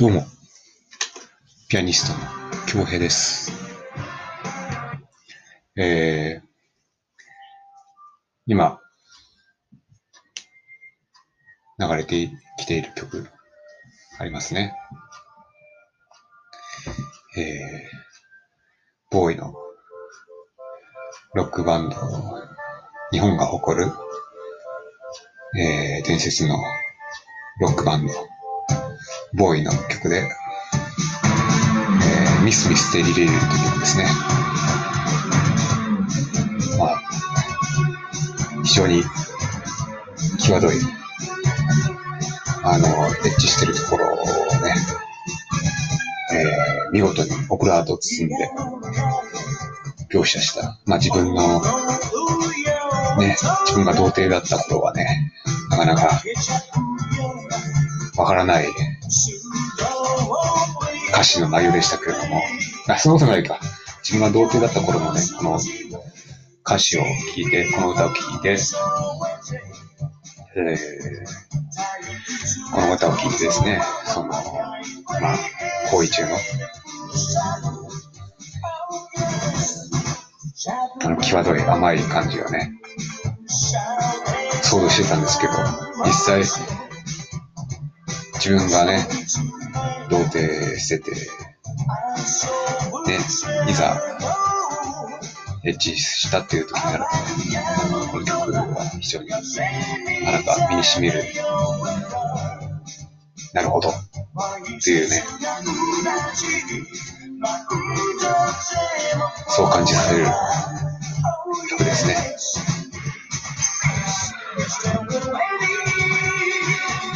どうも、ピアニストの京平です。えー、今、流れてきている曲、ありますね。えー、ボーイのロックバンド、日本が誇る、えー、伝説のロックバンド、ボーイの曲で、えー、ミスミステリレールという曲ですね。まあ、非常に際どい、あの、エッチしてるところをね、えー、見事にオクラートを包んで描写した、まあ自分の、ね、自分が童貞だった頃はね、なかなかわからない歌詞の内容でしたけれども、あ、そんなことないか。自分が童貞だった頃のね、この歌詞を聞いて、この歌を聞いて、えー、この歌を聞いてですね、その、まあ、行為中の、あの、際どい甘い感じをね、想像してたんですけど、実際、自分がね、童貞してて、ね、いざ、エッチしたっていう時になると、この曲は非常に、なかなか身に染みる、なるほど、っていうね、そう感じさせる。曲ですね。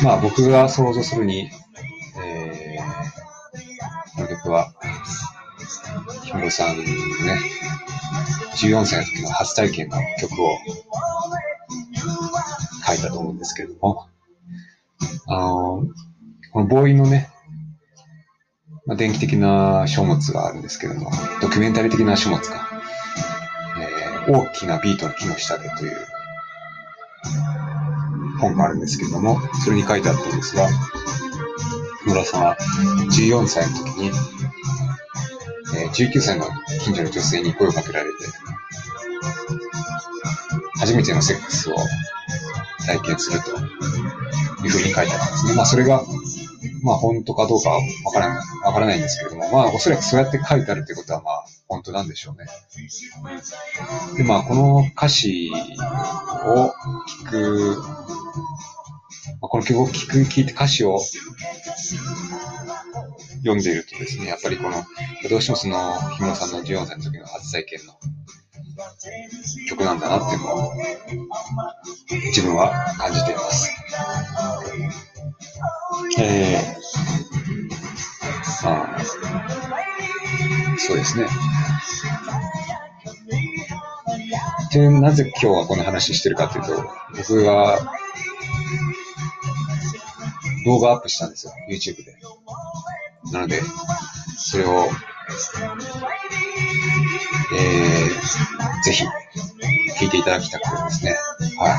まあ僕が想像するに、氷室さんのね、14歳の時の初体験の曲を書いたと思うんですけれども、あの、このボーイのね、まあ、電気的な書物があるんですけれども、ドキュメンタリー的な書物か、えー、大きなビートの木の下でという本があるんですけれども、それに書いてあったんですが、村さんは14歳の時に、えー、19歳の近所の女性に声をかけられて、初めてのセックスを体験するというふうに書いてあったんですね。まあそれが、まあ本当かどうかはわからない、わからないんですけれども、まあおそらくそうやって書いてあるということはまあ本当なんでしょうね。で、まあこの歌詞を聞く、まあ、この曲を聞く、聞いて歌詞を読んでいるとですね、やっぱりこの、どうしてもその、氷室さんの14歳の時の初体験の曲なんだなっていうのを、自分は感じています。えー、まあ、そうですね。で、なぜ今日はこの話してるかというと、僕は動画アップしたんですよ、YouTube で。なので、それを、えー、ぜひ、聴いていただきたくてですね。は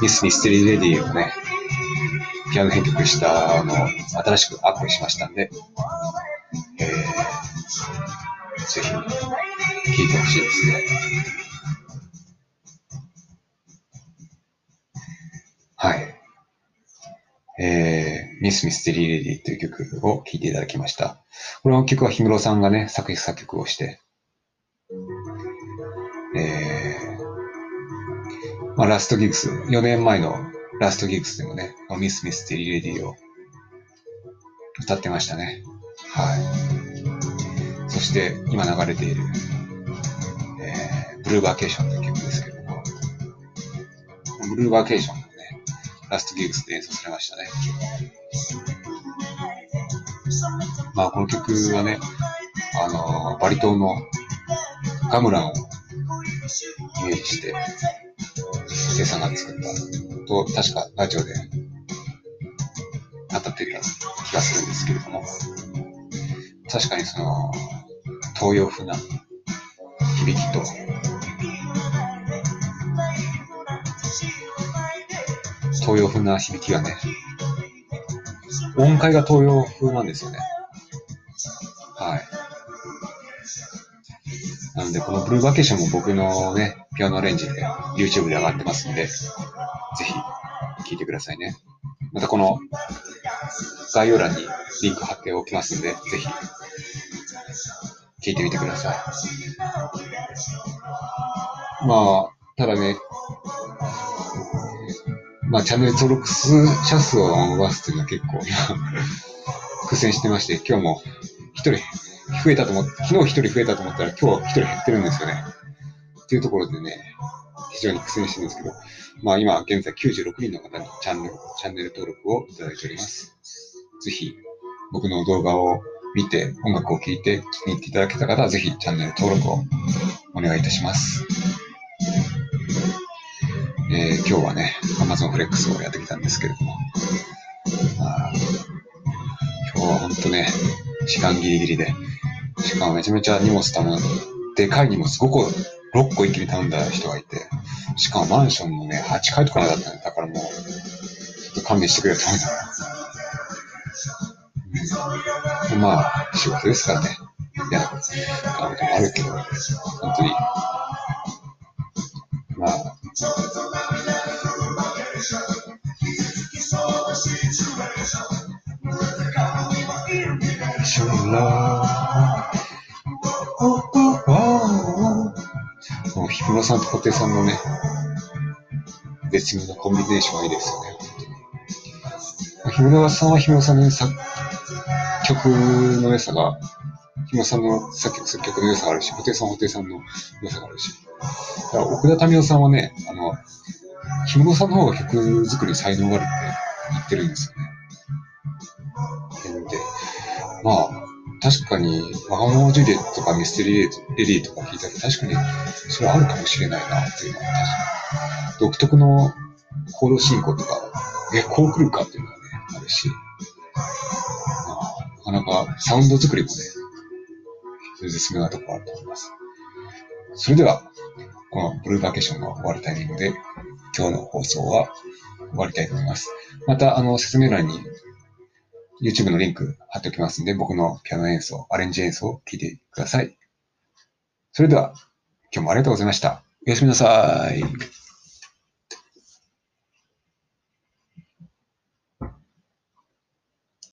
い。ミスミステリーレディーをね、ピアノ編曲したあの新しくアップしましたんで、えー、ぜひ、聴いてほしいですね。はい。えー、ミスミステリーレディという曲を聴いていただきました。この曲は氷室さんがね、作詞作曲をして、えー、まあ、ラストギグス、4年前のラストギグスでもね、ミスミステリーレディを歌ってましたね。はい。そして今流れている、えー、ブルーバーケーションという曲ですけども、ブルーバーケーション、ラストギグスで演奏されましたね。まあこの曲はね、あの、バリ島のガムランをイメージして、生さんが作ったと、確かラジオで当たってた気がするんですけれども、確かにその、東洋風な響きと、東洋風な響きがね、音階が東洋風なんですよね。はい。なので、このブルーバケーションも僕のね、ピアノアレンジで YouTube で上がってますんで、ぜひ聴いてくださいね。またこの概要欄にリンク貼っておきますんで、ぜひ聴いてみてください。まあ、ただね、まあ、チャンネル登録数者数を伸ばすっていうのは結構苦戦してまして、今日も一人増えたと思って、昨日一人増えたと思ったら今日一人減ってるんですよね。っていうところでね、非常に苦戦してるんですけど、まあ今現在96人の方にチャンネル、チャンネル登録をいただいております。ぜひ僕の動画を見て音楽を聴いて気に入っていただけた方はぜひチャンネル登録をお願いいたします。えー、今日はね、Amazon フレックスをやってきたんですけれども、あ今日は本当ね、時間ギリギリで、しかもめちゃめちゃ荷物頼んで、でかい荷物5個、6個一気に頼んだ人がいて、しかもマンションのね、8階とかなだったんだからもう、ちょっと勘弁してくれと思いながら。まあ、仕事ですからね。嫌なこともあるけど、本当に、もう、ひむさんと布袋さんのね、絶妙なコンビネーションがいいですよね、本当に。ひむさんはひむさんの作曲の良さが、ひむさんの作曲、作曲の良さがある。し、布袋さんは布袋さんの良さがある。し。だから奥田民生さんはね、あの、ひむさんの方が曲作り才能がある。って言ってるんですよね。まあ、確かに、マハモージュリエットとかミステリーレディーとか聞いたら確かにそれはあるかもしれないなっていうのは確かに。独特の行動進行とか、え、こう来るかっていうのがね、あるし、まあ、なかなかサウンド作りもね、絶妙なところあると思います。それでは、このブルーバケーションが終わるタイミングで、今日の放送は終わりたいと思います。また、あの、説明欄に YouTube のリンク貼っておきますんで、僕のピアノ演奏、アレンジ演奏を聴いてください。それでは、今日もありがとうございました。おやすみなさい。